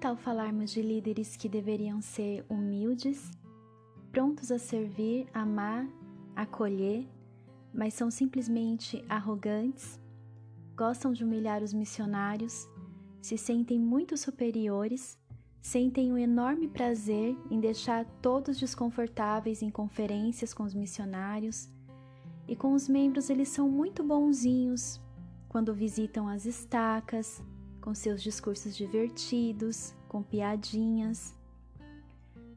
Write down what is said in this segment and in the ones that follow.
tal falarmos de líderes que deveriam ser humildes, prontos a servir, amar, acolher, mas são simplesmente arrogantes, gostam de humilhar os missionários, se sentem muito superiores, sentem um enorme prazer em deixar todos desconfortáveis em conferências com os missionários, e com os membros eles são muito bonzinhos quando visitam as estacas, com seus discursos divertidos, com piadinhas.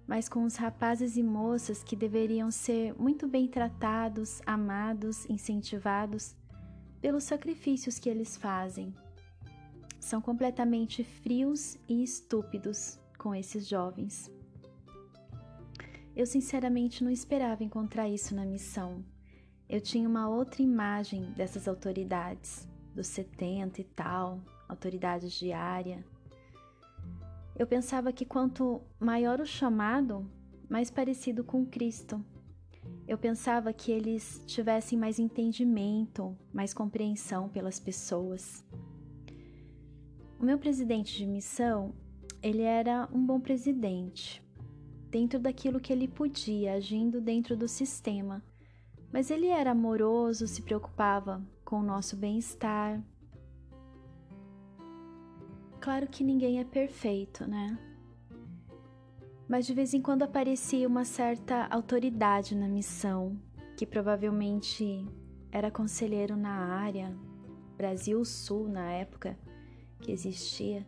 Mas com os rapazes e moças que deveriam ser muito bem tratados, amados, incentivados pelos sacrifícios que eles fazem. São completamente frios e estúpidos com esses jovens. Eu sinceramente não esperava encontrar isso na missão. Eu tinha uma outra imagem dessas autoridades, dos 70 e tal, autoridades de área. Eu pensava que quanto maior o chamado, mais parecido com Cristo. Eu pensava que eles tivessem mais entendimento, mais compreensão pelas pessoas. O meu presidente de missão, ele era um bom presidente, dentro daquilo que ele podia, agindo dentro do sistema. Mas ele era amoroso, se preocupava com o nosso bem-estar, Claro que ninguém é perfeito, né? Mas de vez em quando aparecia uma certa autoridade na missão, que provavelmente era conselheiro na área, Brasil Sul na época que existia.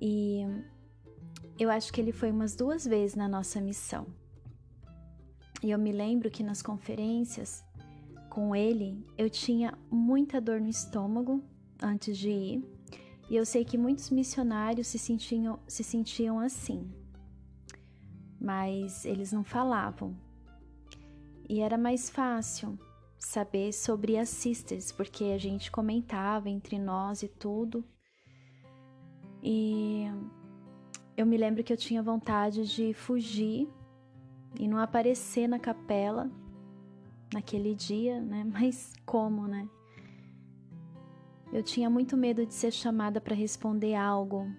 E eu acho que ele foi umas duas vezes na nossa missão. E eu me lembro que nas conferências com ele eu tinha muita dor no estômago antes de ir e eu sei que muitos missionários se sentiam, se sentiam assim, mas eles não falavam. E era mais fácil saber sobre as sisters, porque a gente comentava entre nós e tudo. E eu me lembro que eu tinha vontade de fugir e não aparecer na capela naquele dia, né? Mas como, né? Eu tinha muito medo de ser chamada para responder algo,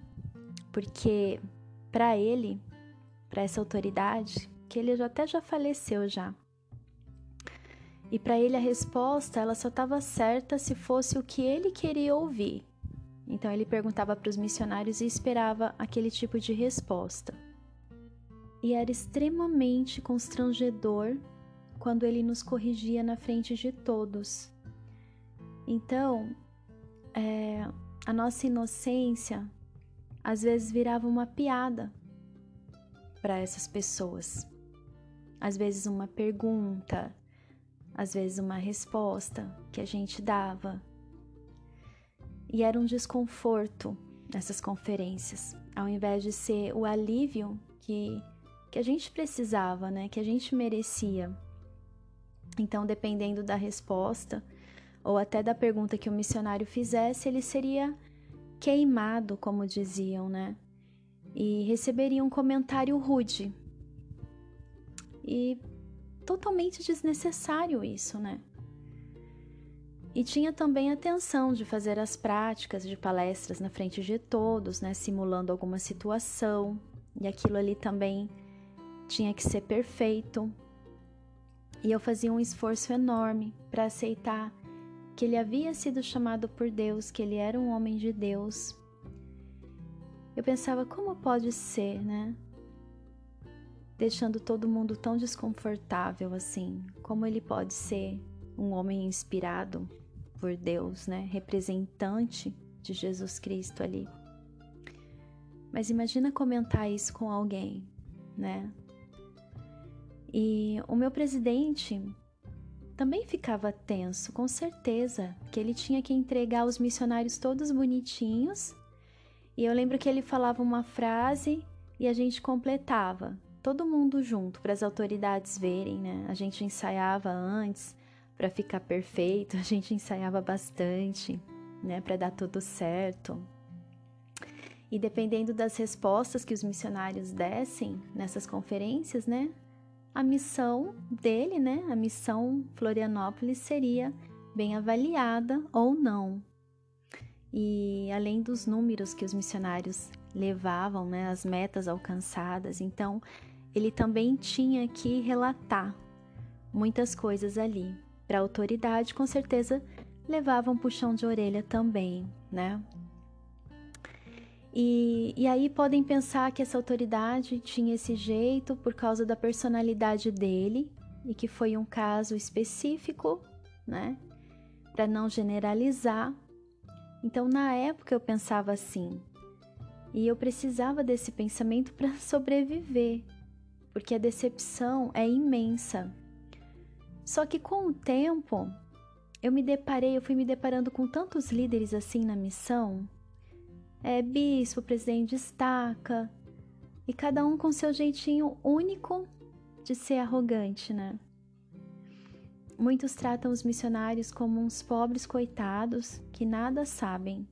porque para ele, para essa autoridade, que ele até já faleceu já. E para ele a resposta, ela só estava certa se fosse o que ele queria ouvir. Então ele perguntava para os missionários e esperava aquele tipo de resposta. E era extremamente constrangedor quando ele nos corrigia na frente de todos. Então, é, a nossa inocência às vezes virava uma piada para essas pessoas. Às vezes uma pergunta, às vezes uma resposta que a gente dava. E era um desconforto nessas conferências, ao invés de ser o alívio que, que a gente precisava, né? que a gente merecia. Então, dependendo da resposta, ou até da pergunta que o missionário fizesse, ele seria queimado, como diziam, né? E receberia um comentário rude. E totalmente desnecessário isso, né? E tinha também a tensão de fazer as práticas de palestras na frente de todos, né, simulando alguma situação, e aquilo ali também tinha que ser perfeito. E eu fazia um esforço enorme para aceitar que ele havia sido chamado por Deus, que ele era um homem de Deus. Eu pensava, como pode ser, né? Deixando todo mundo tão desconfortável assim. Como ele pode ser um homem inspirado por Deus, né? Representante de Jesus Cristo ali. Mas imagina comentar isso com alguém, né? E o meu presidente, também ficava tenso, com certeza, que ele tinha que entregar os missionários todos bonitinhos. E eu lembro que ele falava uma frase e a gente completava, todo mundo junto, para as autoridades verem, né? A gente ensaiava antes para ficar perfeito, a gente ensaiava bastante, né, para dar tudo certo. E dependendo das respostas que os missionários dessem nessas conferências, né, a missão dele, né, a missão Florianópolis seria bem avaliada ou não. E além dos números que os missionários levavam, né, as metas alcançadas. Então, ele também tinha que relatar muitas coisas ali. Para a autoridade, com certeza, levavam um puxão de orelha também, né? E, e aí podem pensar que essa autoridade tinha esse jeito por causa da personalidade dele e que foi um caso específico, né? Para não generalizar. Então, na época eu pensava assim, e eu precisava desse pensamento para sobreviver, porque a decepção é imensa. Só que com o tempo, eu me deparei, eu fui me deparando com tantos líderes assim na missão. É, bispo, presidente destaca, e cada um com seu jeitinho único de ser arrogante, né? Muitos tratam os missionários como uns pobres coitados que nada sabem,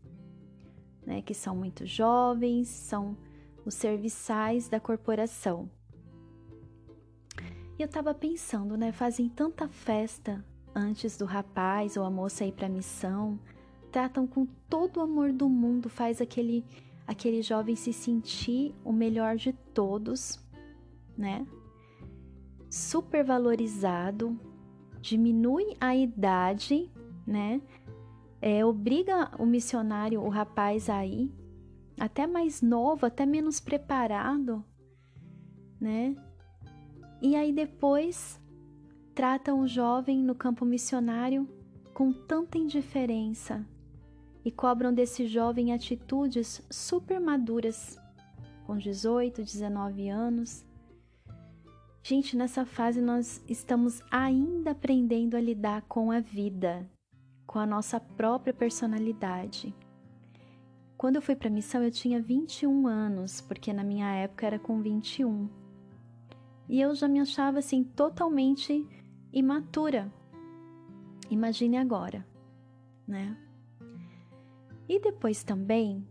né? Que são muito jovens, são os serviçais da corporação. E eu tava pensando, né? Fazem tanta festa antes do rapaz ou a moça ir para missão, tratam com todo o amor do mundo, faz aquele aquele jovem se sentir o melhor de todos, né? Super valorizado, diminui a idade, né? É, obriga o missionário, o rapaz a ir, até mais novo, até menos preparado, né? E aí depois tratam o jovem no campo missionário com tanta indiferença e cobram desse jovem atitudes super maduras, com 18, 19 anos. Gente, nessa fase nós estamos ainda aprendendo a lidar com a vida, com a nossa própria personalidade. Quando eu fui para a missão, eu tinha 21 anos, porque na minha época era com 21. E eu já me achava assim totalmente imatura. Imagine agora, né? E depois também,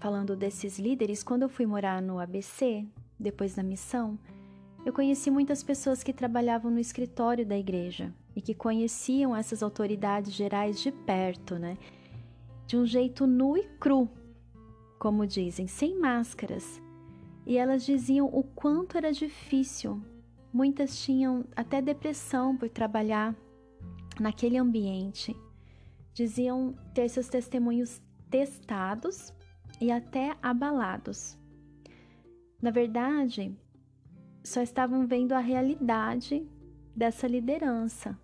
falando desses líderes, quando eu fui morar no ABC, depois da missão, eu conheci muitas pessoas que trabalhavam no escritório da igreja e que conheciam essas autoridades gerais de perto, né? De um jeito nu e cru, como dizem, sem máscaras. E elas diziam o quanto era difícil Muitas tinham até depressão por trabalhar naquele ambiente. Diziam ter seus testemunhos testados e até abalados. Na verdade, só estavam vendo a realidade dessa liderança,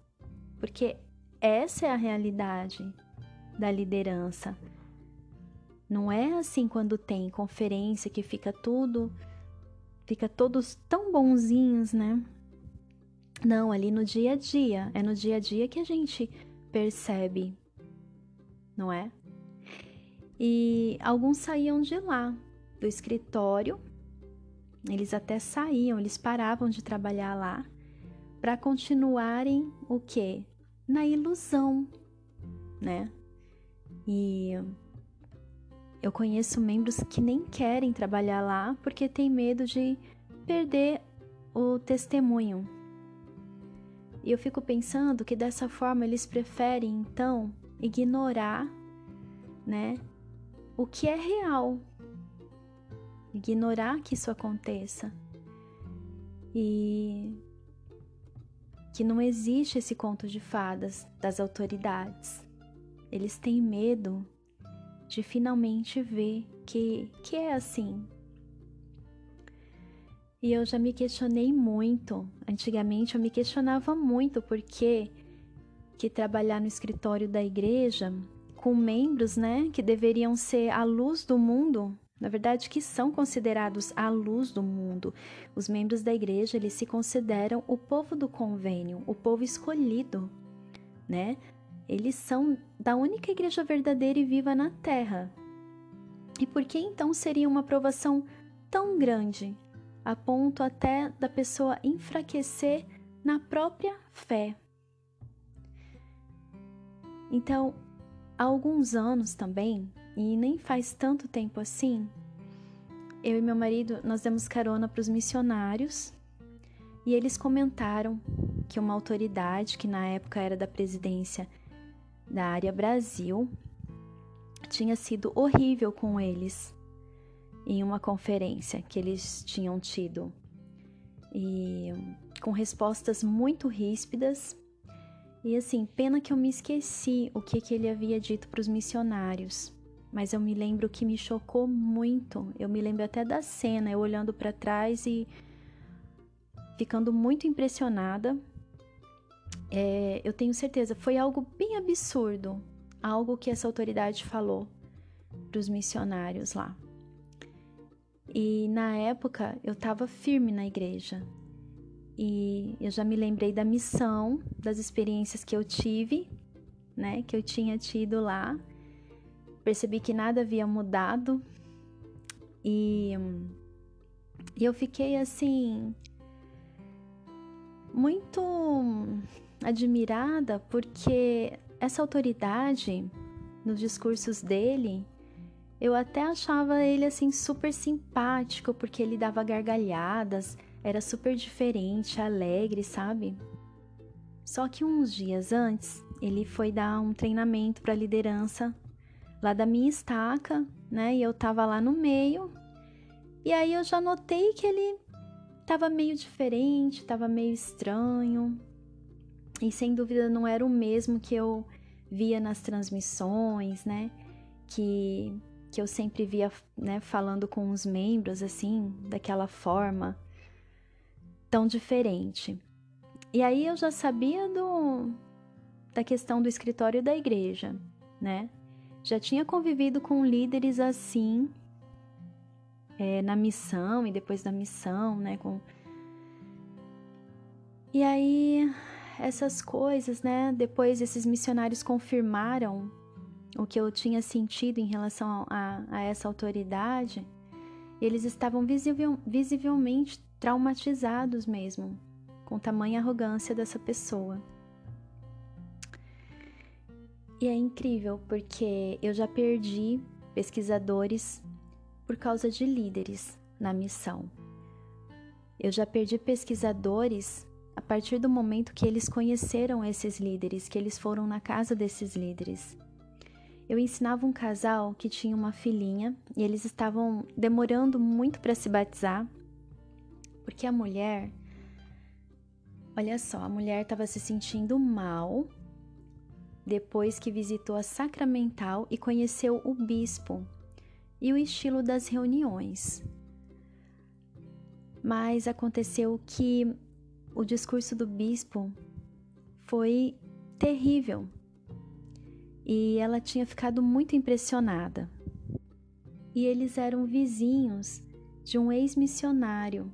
porque essa é a realidade da liderança. Não é assim quando tem conferência que fica tudo fica todos tão bonzinhos, né? Não, ali no dia a dia, é no dia a dia que a gente percebe, não é? E alguns saíam de lá, do escritório, eles até saíam, eles paravam de trabalhar lá para continuarem o quê? Na ilusão, né? E eu conheço membros que nem querem trabalhar lá porque tem medo de perder o testemunho. E eu fico pensando que dessa forma eles preferem então ignorar, né, o que é real. Ignorar que isso aconteça. E que não existe esse conto de fadas das autoridades. Eles têm medo de finalmente ver que, que é assim. E eu já me questionei muito. Antigamente eu me questionava muito porque que trabalhar no escritório da igreja com membros, né, que deveriam ser a luz do mundo, na verdade que são considerados a luz do mundo. Os membros da igreja, eles se consideram o povo do convênio, o povo escolhido, né? Eles são da única igreja verdadeira e viva na terra. E por que então seria uma provação tão grande, a ponto até da pessoa enfraquecer na própria fé? Então, há alguns anos também, e nem faz tanto tempo assim, eu e meu marido nós demos carona para os missionários e eles comentaram que uma autoridade que na época era da presidência da área Brasil tinha sido horrível com eles. em uma conferência que eles tinham tido. E com respostas muito ríspidas. E assim, pena que eu me esqueci o que, que ele havia dito para os missionários. Mas eu me lembro que me chocou muito. Eu me lembro até da cena, eu olhando para trás e ficando muito impressionada. É, eu tenho certeza, foi algo bem absurdo, algo que essa autoridade falou para os missionários lá. E na época eu estava firme na igreja. E eu já me lembrei da missão, das experiências que eu tive, né, que eu tinha tido lá. Percebi que nada havia mudado. E, e eu fiquei assim muito admirada porque essa autoridade nos discursos dele, eu até achava ele assim super simpático porque ele dava gargalhadas, era super diferente, alegre, sabe? Só que uns dias antes, ele foi dar um treinamento para liderança lá da minha estaca, né? E eu tava lá no meio. E aí eu já notei que ele Tava meio diferente, tava meio estranho. E sem dúvida não era o mesmo que eu via nas transmissões, né? Que, que eu sempre via, né, falando com os membros assim, daquela forma tão diferente. E aí eu já sabia do da questão do escritório da igreja, né? Já tinha convivido com líderes assim é, na missão e depois da missão, né? Com... E aí, essas coisas, né? Depois esses missionários confirmaram o que eu tinha sentido em relação a, a essa autoridade. Eles estavam visivel, visivelmente traumatizados mesmo, com tamanha arrogância dessa pessoa. E é incrível porque eu já perdi pesquisadores por causa de líderes na missão. Eu já perdi pesquisadores a partir do momento que eles conheceram esses líderes, que eles foram na casa desses líderes. Eu ensinava um casal que tinha uma filhinha e eles estavam demorando muito para se batizar, porque a mulher, olha só, a mulher estava se sentindo mal depois que visitou a sacramental e conheceu o bispo, e o estilo das reuniões. Mas aconteceu que o discurso do bispo foi terrível e ela tinha ficado muito impressionada. E eles eram vizinhos de um ex-missionário.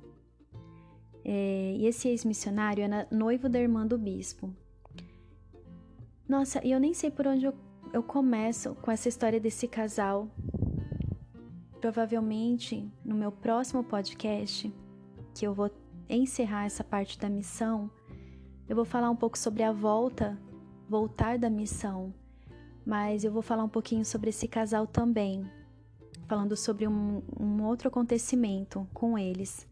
É, e esse ex-missionário era noivo da irmã do bispo. Nossa, e eu nem sei por onde eu, eu começo com essa história desse casal provavelmente no meu próximo podcast, que eu vou encerrar essa parte da missão, eu vou falar um pouco sobre a volta, voltar da missão, mas eu vou falar um pouquinho sobre esse casal também, falando sobre um, um outro acontecimento com eles.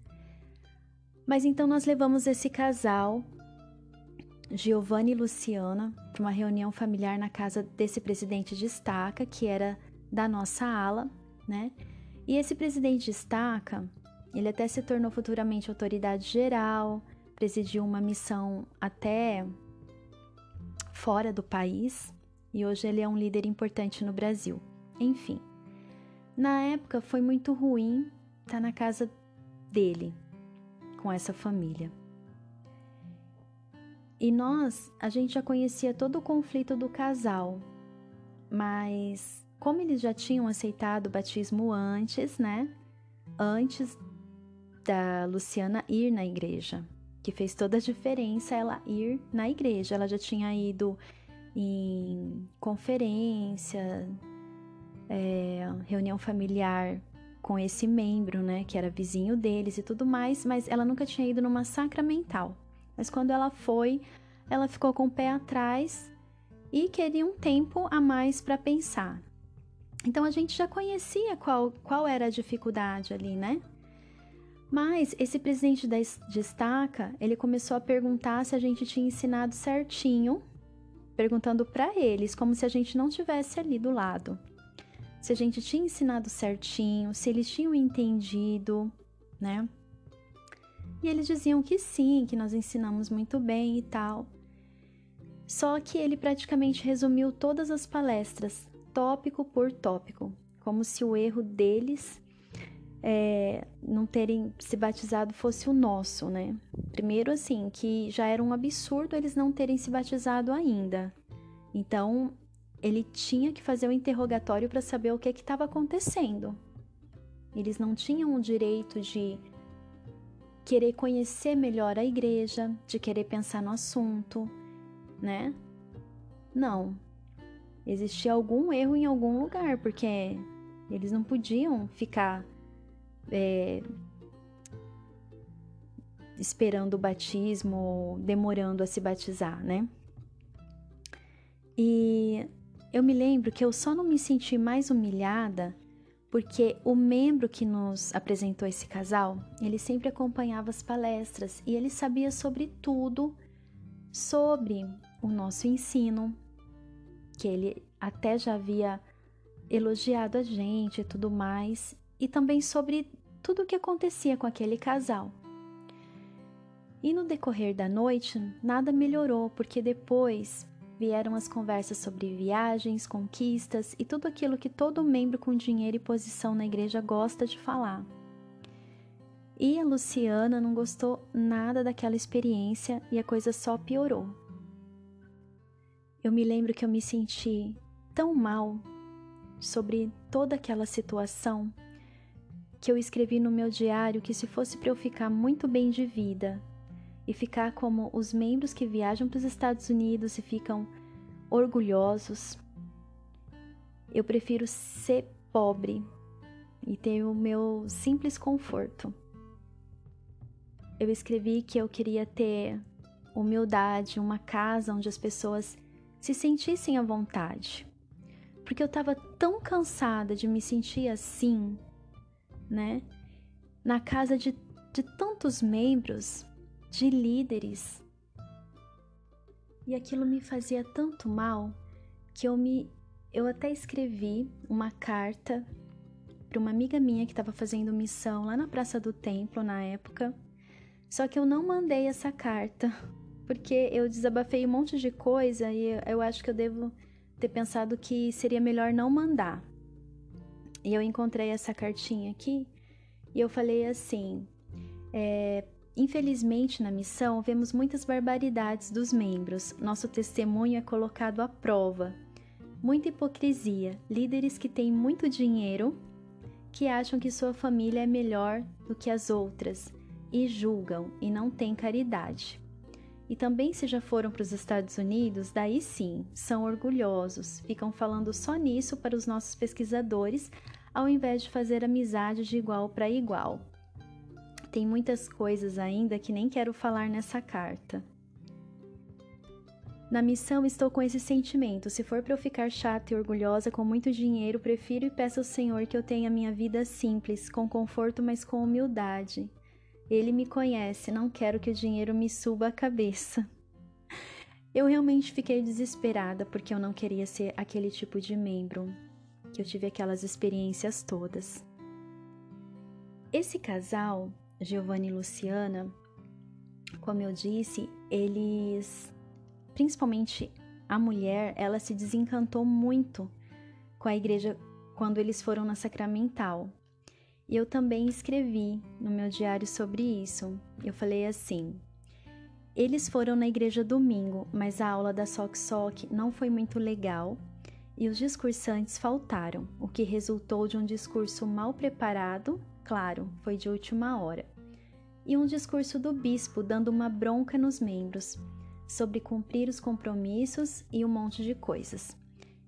Mas então nós levamos esse casal, Giovanni e Luciana, para uma reunião familiar na casa desse presidente de estaca, que era da nossa ala, né? E esse presidente destaca, ele até se tornou futuramente autoridade geral, presidiu uma missão até fora do país e hoje ele é um líder importante no Brasil. Enfim, na época foi muito ruim estar tá na casa dele com essa família. E nós, a gente já conhecia todo o conflito do casal, mas como eles já tinham aceitado o batismo antes, né? Antes da Luciana ir na igreja, que fez toda a diferença ela ir na igreja. Ela já tinha ido em conferência, é, reunião familiar com esse membro, né, que era vizinho deles e tudo mais, mas ela nunca tinha ido numa sacramental. Mas quando ela foi, ela ficou com o pé atrás e queria um tempo a mais para pensar. Então a gente já conhecia qual, qual era a dificuldade ali, né? Mas esse presidente da destaca, ele começou a perguntar se a gente tinha ensinado certinho, perguntando para eles, como se a gente não tivesse ali do lado. Se a gente tinha ensinado certinho, se eles tinham entendido, né? E eles diziam que sim, que nós ensinamos muito bem e tal. Só que ele praticamente resumiu todas as palestras, tópico por tópico, como se o erro deles é, não terem se batizado fosse o nosso, né? Primeiro, assim, que já era um absurdo eles não terem se batizado ainda. Então, ele tinha que fazer o interrogatório para saber o que estava acontecendo. Eles não tinham o direito de querer conhecer melhor a igreja, de querer pensar no assunto, né? Não. Existia algum erro em algum lugar, porque eles não podiam ficar é, esperando o batismo, demorando a se batizar, né? E eu me lembro que eu só não me senti mais humilhada porque o membro que nos apresentou esse casal, ele sempre acompanhava as palestras e ele sabia sobre tudo sobre o nosso ensino, que ele até já havia elogiado a gente e tudo mais, e também sobre tudo o que acontecia com aquele casal. E no decorrer da noite, nada melhorou, porque depois vieram as conversas sobre viagens, conquistas e tudo aquilo que todo membro com dinheiro e posição na igreja gosta de falar. E a Luciana não gostou nada daquela experiência e a coisa só piorou. Eu me lembro que eu me senti tão mal sobre toda aquela situação que eu escrevi no meu diário que se fosse para eu ficar muito bem de vida, e ficar como os membros que viajam para os Estados Unidos e ficam orgulhosos. Eu prefiro ser pobre e ter o meu simples conforto. Eu escrevi que eu queria ter humildade, uma casa onde as pessoas se sentissem à vontade. Porque eu estava tão cansada de me sentir assim, né? Na casa de, de tantos membros de líderes. E aquilo me fazia tanto mal que eu me eu até escrevi uma carta para uma amiga minha que estava fazendo missão lá na Praça do Templo na época. Só que eu não mandei essa carta, porque eu desabafei um monte de coisa e eu acho que eu devo ter pensado que seria melhor não mandar. E eu encontrei essa cartinha aqui e eu falei assim: é, Infelizmente, na missão, vemos muitas barbaridades dos membros. Nosso testemunho é colocado à prova. Muita hipocrisia, líderes que têm muito dinheiro, que acham que sua família é melhor do que as outras e julgam e não têm caridade. E também, se já foram para os Estados Unidos, daí sim, são orgulhosos, ficam falando só nisso para os nossos pesquisadores, ao invés de fazer amizade de igual para igual. Tem muitas coisas ainda que nem quero falar nessa carta. Na missão estou com esse sentimento. Se for para eu ficar chata e orgulhosa com muito dinheiro, prefiro e peço ao Senhor que eu tenha minha vida simples, com conforto, mas com humildade. Ele me conhece, não quero que o dinheiro me suba a cabeça. Eu realmente fiquei desesperada porque eu não queria ser aquele tipo de membro, que eu tive aquelas experiências todas. Esse casal Giovanni e Luciana, como eu disse, eles, principalmente a mulher, ela se desencantou muito com a igreja quando eles foram na Sacramental. E eu também escrevi no meu diário sobre isso. Eu falei assim: eles foram na igreja domingo, mas a aula da Soc Soc não foi muito legal e os discursantes faltaram, o que resultou de um discurso mal preparado, claro, foi de última hora e um discurso do bispo dando uma bronca nos membros sobre cumprir os compromissos e um monte de coisas.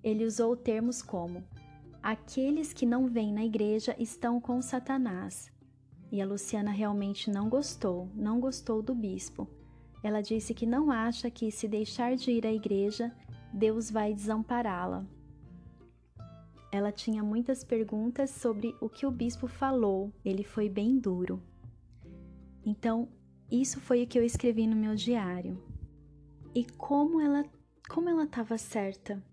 Ele usou termos como: aqueles que não vêm na igreja estão com Satanás. E a Luciana realmente não gostou, não gostou do bispo. Ela disse que não acha que, se deixar de ir à igreja, Deus vai desampará-la. Ela tinha muitas perguntas sobre o que o bispo falou, ele foi bem duro. Então, isso foi o que eu escrevi no meu diário. E como ela como ela estava certa.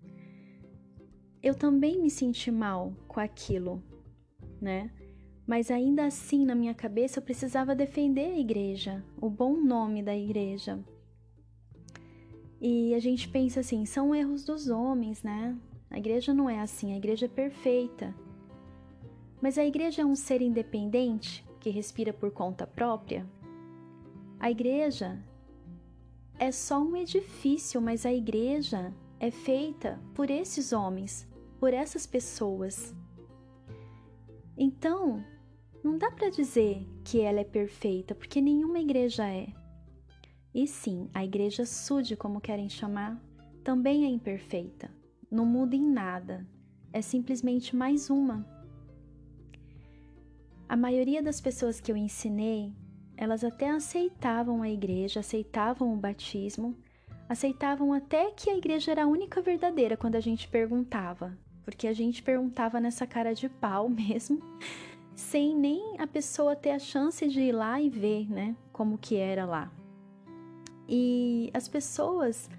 eu também me senti mal com aquilo, né? Mas ainda assim, na minha cabeça, eu precisava defender a igreja, o bom nome da igreja. E a gente pensa assim: são erros dos homens, né? A igreja não é assim, a igreja é perfeita. Mas a igreja é um ser independente que respira por conta própria? A igreja é só um edifício, mas a igreja é feita por esses homens, por essas pessoas. Então, não dá para dizer que ela é perfeita, porque nenhuma igreja é. E sim, a igreja sude, como querem chamar, também é imperfeita. Não muda em nada. É simplesmente mais uma. A maioria das pessoas que eu ensinei, elas até aceitavam a igreja, aceitavam o batismo, aceitavam até que a igreja era a única verdadeira quando a gente perguntava, porque a gente perguntava nessa cara de pau mesmo, sem nem a pessoa ter a chance de ir lá e ver, né, como que era lá. E as pessoas,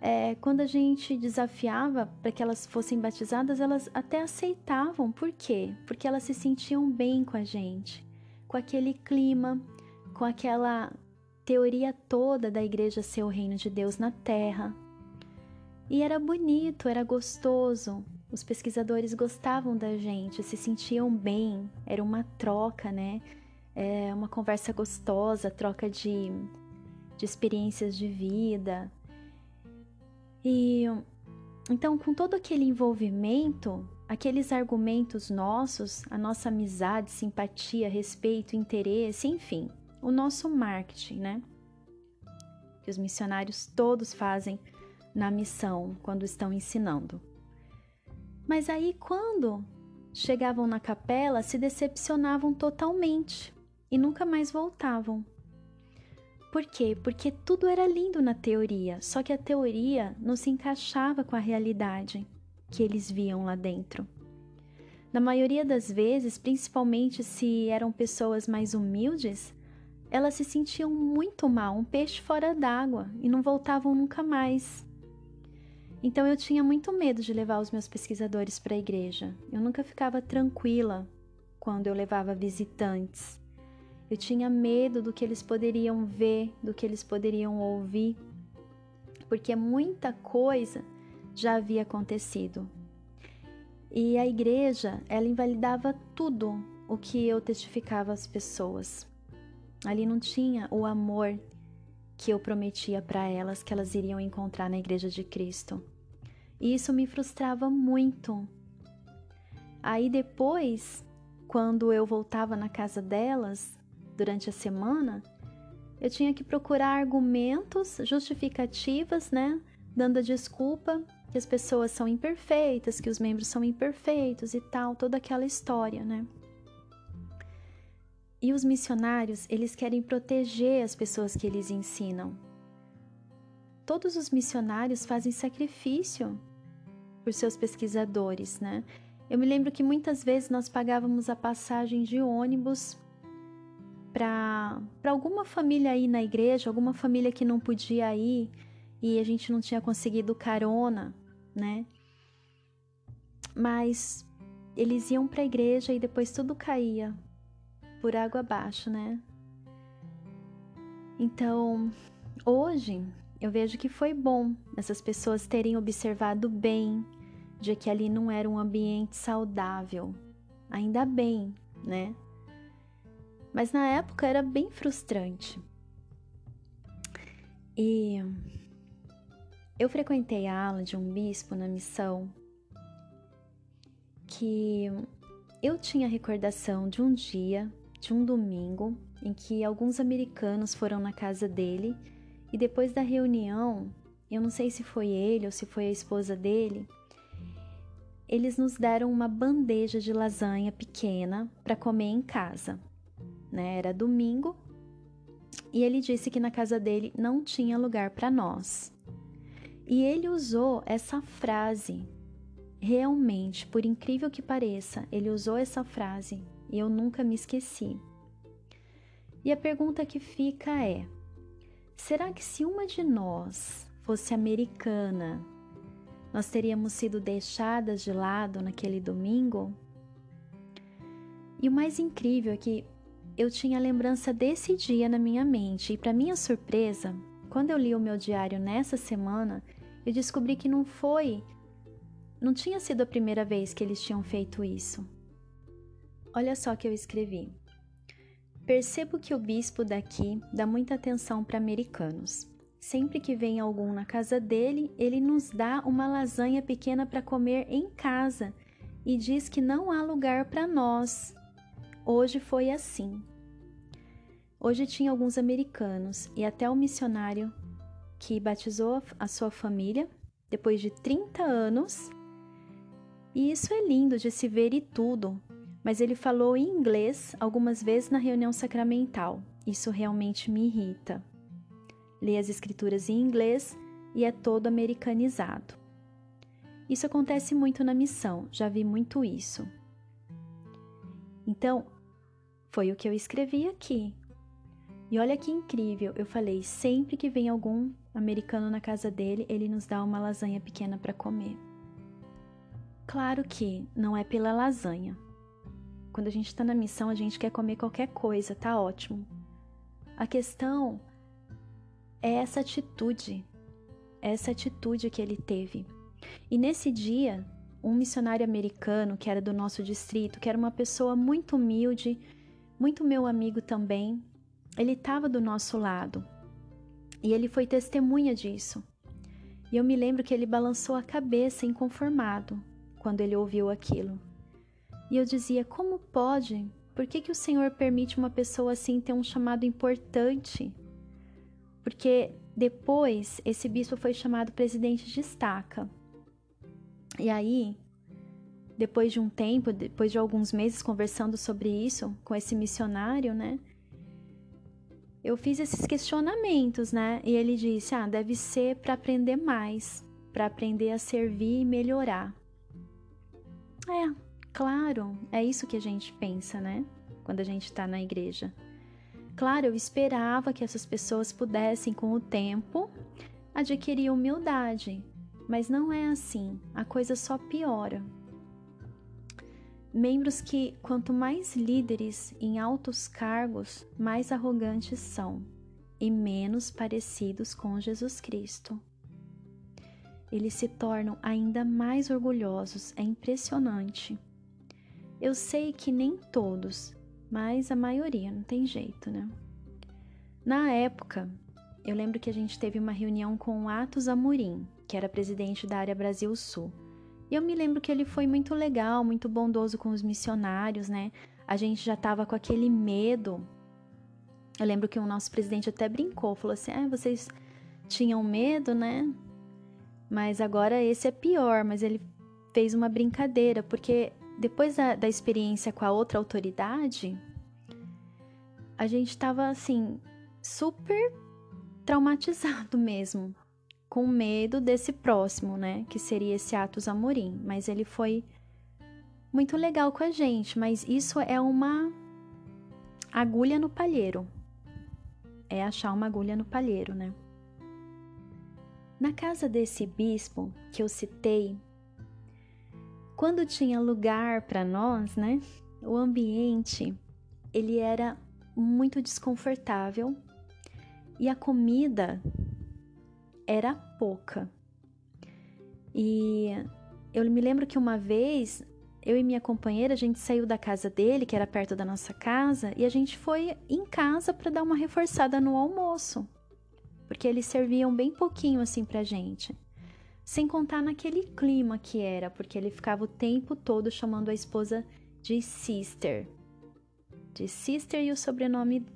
é, quando a gente desafiava para que elas fossem batizadas, elas até aceitavam. Por quê? Porque elas se sentiam bem com a gente, com aquele clima, com aquela teoria toda da igreja ser o reino de Deus na terra. E era bonito, era gostoso. Os pesquisadores gostavam da gente, se sentiam bem. Era uma troca, né? É uma conversa gostosa, troca de de experiências de vida. E então, com todo aquele envolvimento, aqueles argumentos nossos, a nossa amizade, simpatia, respeito, interesse, enfim, o nosso marketing, né? Que os missionários todos fazem na missão quando estão ensinando. Mas aí, quando chegavam na capela, se decepcionavam totalmente e nunca mais voltavam. Por quê? Porque tudo era lindo na teoria, só que a teoria não se encaixava com a realidade que eles viam lá dentro. Na maioria das vezes, principalmente se eram pessoas mais humildes, elas se sentiam muito mal, um peixe fora d'água, e não voltavam nunca mais. Então eu tinha muito medo de levar os meus pesquisadores para a igreja. Eu nunca ficava tranquila quando eu levava visitantes. Eu tinha medo do que eles poderiam ver, do que eles poderiam ouvir, porque muita coisa já havia acontecido. E a igreja, ela invalidava tudo o que eu testificava às pessoas. Ali não tinha o amor que eu prometia para elas que elas iriam encontrar na igreja de Cristo. E isso me frustrava muito. Aí depois, quando eu voltava na casa delas, durante a semana, eu tinha que procurar argumentos, justificativas, né? Dando a desculpa que as pessoas são imperfeitas, que os membros são imperfeitos e tal, toda aquela história, né? E os missionários, eles querem proteger as pessoas que eles ensinam. Todos os missionários fazem sacrifício por seus pesquisadores, né? Eu me lembro que muitas vezes nós pagávamos a passagem de ônibus para alguma família aí na igreja, alguma família que não podia ir e a gente não tinha conseguido carona, né? Mas eles iam para a igreja e depois tudo caía por água abaixo, né? Então, hoje eu vejo que foi bom essas pessoas terem observado bem de que ali não era um ambiente saudável. Ainda bem, né? Mas na época era bem frustrante. E eu frequentei a aula de um bispo na missão que eu tinha recordação de um dia, de um domingo, em que alguns americanos foram na casa dele e depois da reunião, eu não sei se foi ele ou se foi a esposa dele, eles nos deram uma bandeja de lasanha pequena para comer em casa né? Era domingo e ele disse que na casa dele não tinha lugar para nós. E ele usou essa frase. Realmente, por incrível que pareça, ele usou essa frase e eu nunca me esqueci. E a pergunta que fica é: será que se uma de nós fosse americana, nós teríamos sido deixadas de lado naquele domingo. E o mais incrível é que eu tinha lembrança desse dia na minha mente, e para minha surpresa, quando eu li o meu diário nessa semana, eu descobri que não foi, não tinha sido a primeira vez que eles tinham feito isso. Olha só que eu escrevi. Percebo que o bispo daqui dá muita atenção para americanos. Sempre que vem algum na casa dele, ele nos dá uma lasanha pequena para comer em casa e diz que não há lugar para nós. Hoje foi assim. Hoje tinha alguns americanos e até o missionário que batizou a sua família depois de 30 anos. E isso é lindo de se ver e tudo, mas ele falou em inglês algumas vezes na reunião sacramental. Isso realmente me irrita lê as escrituras em inglês e é todo americanizado. Isso acontece muito na missão, já vi muito isso. Então, foi o que eu escrevi aqui. E olha que incrível, eu falei: sempre que vem algum americano na casa dele, ele nos dá uma lasanha pequena para comer. Claro que não é pela lasanha. Quando a gente está na missão, a gente quer comer qualquer coisa, tá ótimo. A questão é essa atitude, essa atitude que ele teve. E nesse dia, um missionário americano que era do nosso distrito, que era uma pessoa muito humilde, muito meu amigo também, ele estava do nosso lado. E ele foi testemunha disso. E eu me lembro que ele balançou a cabeça inconformado quando ele ouviu aquilo. E eu dizia: como pode? Por que, que o Senhor permite uma pessoa assim ter um chamado importante? porque depois esse bispo foi chamado presidente de estaca. E aí, depois de um tempo, depois de alguns meses conversando sobre isso com esse missionário, né? Eu fiz esses questionamentos, né? E ele disse: "Ah, deve ser para aprender mais, para aprender a servir e melhorar". É, claro, é isso que a gente pensa, né? Quando a gente está na igreja. Claro, eu esperava que essas pessoas pudessem, com o tempo, adquirir humildade, mas não é assim, a coisa só piora. Membros que, quanto mais líderes em altos cargos, mais arrogantes são e menos parecidos com Jesus Cristo. Eles se tornam ainda mais orgulhosos, é impressionante. Eu sei que nem todos, mas a maioria não tem jeito, né? Na época, eu lembro que a gente teve uma reunião com o Atos Amorim, que era presidente da área Brasil Sul. E eu me lembro que ele foi muito legal, muito bondoso com os missionários, né? A gente já tava com aquele medo. Eu lembro que o nosso presidente até brincou, falou assim: "Ah, vocês tinham medo, né? Mas agora esse é pior". Mas ele fez uma brincadeira, porque depois da, da experiência com a outra autoridade, a gente tava assim, super traumatizado mesmo, com medo desse próximo, né? Que seria esse Atos Amorim. Mas ele foi muito legal com a gente, mas isso é uma agulha no palheiro. É achar uma agulha no palheiro, né? Na casa desse bispo que eu citei, quando tinha lugar para nós, né? O ambiente ele era muito desconfortável e a comida era pouca. E eu me lembro que uma vez eu e minha companheira a gente saiu da casa dele, que era perto da nossa casa, e a gente foi em casa para dar uma reforçada no almoço, porque eles serviam bem pouquinho assim pra gente. Sem contar naquele clima que era, porque ele ficava o tempo todo chamando a esposa de sister. De sister e o sobrenome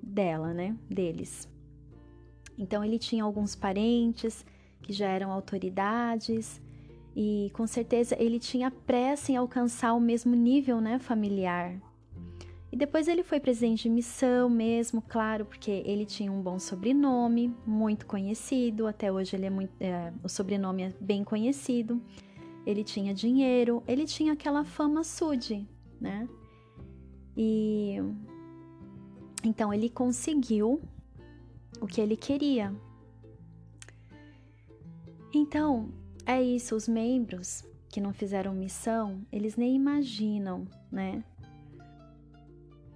dela, né? Deles. Então ele tinha alguns parentes que já eram autoridades e com certeza ele tinha pressa em alcançar o mesmo nível, né, familiar. E depois ele foi presidente de missão mesmo, claro, porque ele tinha um bom sobrenome, muito conhecido, até hoje ele é muito, é, o sobrenome é bem conhecido. Ele tinha dinheiro, ele tinha aquela fama sude, né? E então ele conseguiu o que ele queria. Então, é isso, os membros que não fizeram missão, eles nem imaginam, né?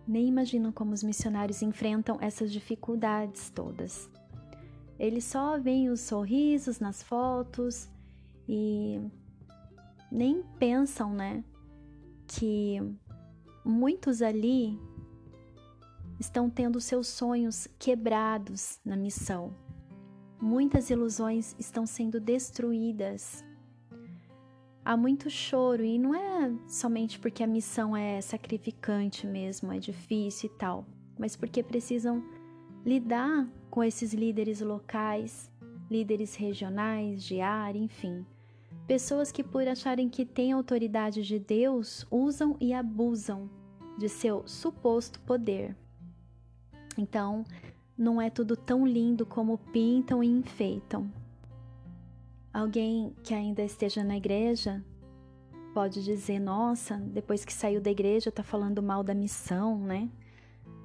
Nem imaginam como os missionários enfrentam essas dificuldades todas. Eles só veem os sorrisos nas fotos e nem pensam, né, que muitos ali estão tendo seus sonhos quebrados na missão. Muitas ilusões estão sendo destruídas. Há muito choro e não é somente porque a missão é sacrificante mesmo, é difícil e tal, mas porque precisam lidar com esses líderes locais, líderes regionais, de área, enfim. Pessoas que, por acharem que têm autoridade de Deus, usam e abusam de seu suposto poder. Então, não é tudo tão lindo como pintam e enfeitam. Alguém que ainda esteja na igreja pode dizer: Nossa, depois que saiu da igreja tá falando mal da missão, né?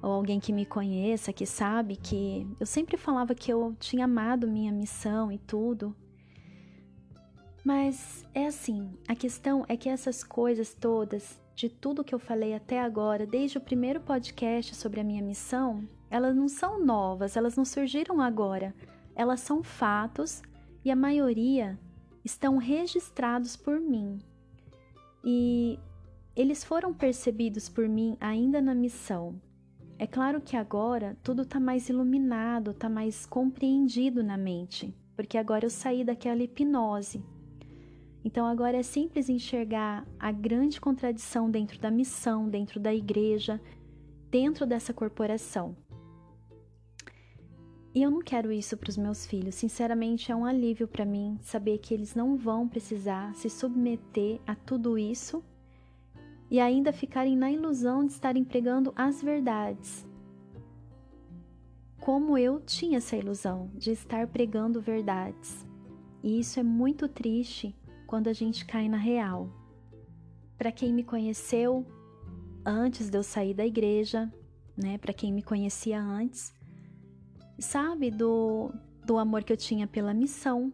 Ou alguém que me conheça, que sabe que eu sempre falava que eu tinha amado minha missão e tudo. Mas é assim, a questão é que essas coisas todas, de tudo que eu falei até agora, desde o primeiro podcast sobre a minha missão, elas não são novas, elas não surgiram agora. Elas são fatos e a maioria estão registrados por mim. E eles foram percebidos por mim ainda na missão. É claro que agora tudo está mais iluminado, está mais compreendido na mente, porque agora eu saí daquela hipnose. Então agora é simples enxergar a grande contradição dentro da missão, dentro da igreja, dentro dessa corporação. E eu não quero isso para os meus filhos. Sinceramente, é um alívio para mim saber que eles não vão precisar se submeter a tudo isso e ainda ficarem na ilusão de estarem pregando as verdades. Como eu tinha essa ilusão de estar pregando verdades. E isso é muito triste quando a gente cai na real. Para quem me conheceu antes de eu sair da igreja, né, para quem me conhecia antes, sabe, do, do amor que eu tinha pela missão.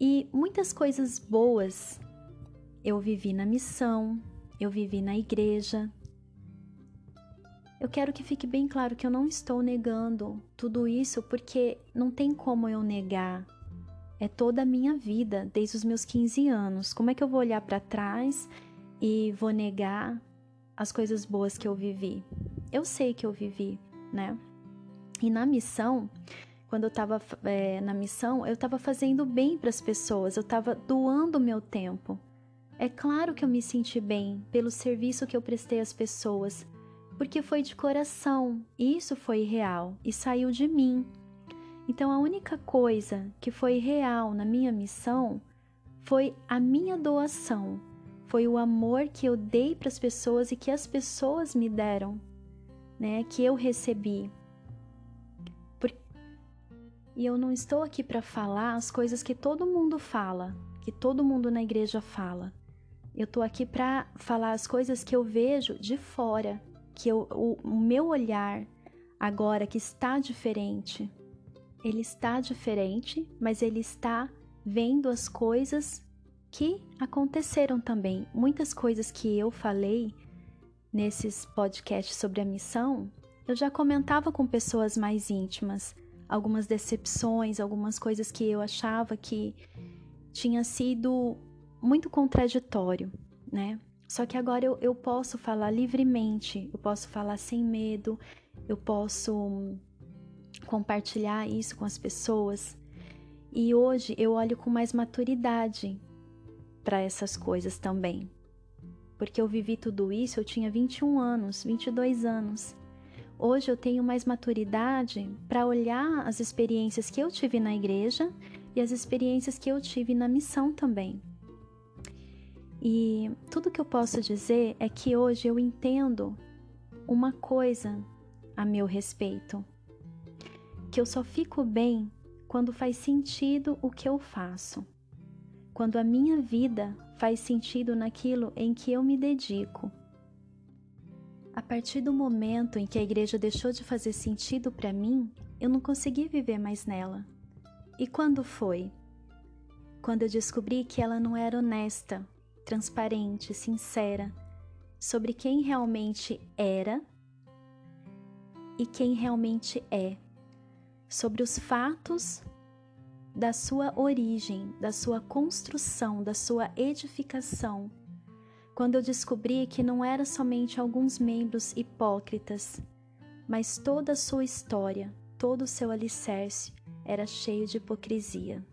E muitas coisas boas eu vivi na missão, eu vivi na igreja. Eu quero que fique bem claro que eu não estou negando tudo isso porque não tem como eu negar. É toda a minha vida, desde os meus 15 anos. Como é que eu vou olhar para trás e vou negar as coisas boas que eu vivi? Eu sei que eu vivi, né? E na missão, quando eu estava é, na missão, eu estava fazendo bem para as pessoas, eu estava doando meu tempo. É claro que eu me senti bem pelo serviço que eu prestei às pessoas, porque foi de coração, isso foi real e saiu de mim. Então a única coisa que foi real na minha missão foi a minha doação, foi o amor que eu dei para as pessoas e que as pessoas me deram, né? Que eu recebi. E eu não estou aqui para falar as coisas que todo mundo fala, que todo mundo na igreja fala. Eu estou aqui para falar as coisas que eu vejo de fora, que eu, o, o meu olhar agora que está diferente. Ele está diferente, mas ele está vendo as coisas que aconteceram também. Muitas coisas que eu falei nesses podcasts sobre a missão, eu já comentava com pessoas mais íntimas algumas decepções, algumas coisas que eu achava que tinha sido muito contraditório, né? Só que agora eu, eu posso falar livremente, eu posso falar sem medo, eu posso compartilhar isso com as pessoas. E hoje eu olho com mais maturidade para essas coisas também. Porque eu vivi tudo isso, eu tinha 21 anos, 22 anos. Hoje eu tenho mais maturidade para olhar as experiências que eu tive na igreja e as experiências que eu tive na missão também. E tudo que eu posso dizer é que hoje eu entendo uma coisa a meu respeito: que eu só fico bem quando faz sentido o que eu faço, quando a minha vida faz sentido naquilo em que eu me dedico a partir do momento em que a igreja deixou de fazer sentido para mim, eu não consegui viver mais nela. E quando foi? quando eu descobri que ela não era honesta, transparente, sincera sobre quem realmente era e quem realmente é, sobre os fatos da sua origem, da sua construção, da sua edificação. Quando eu descobri que não era somente alguns membros hipócritas, mas toda a sua história, todo o seu alicerce era cheio de hipocrisia.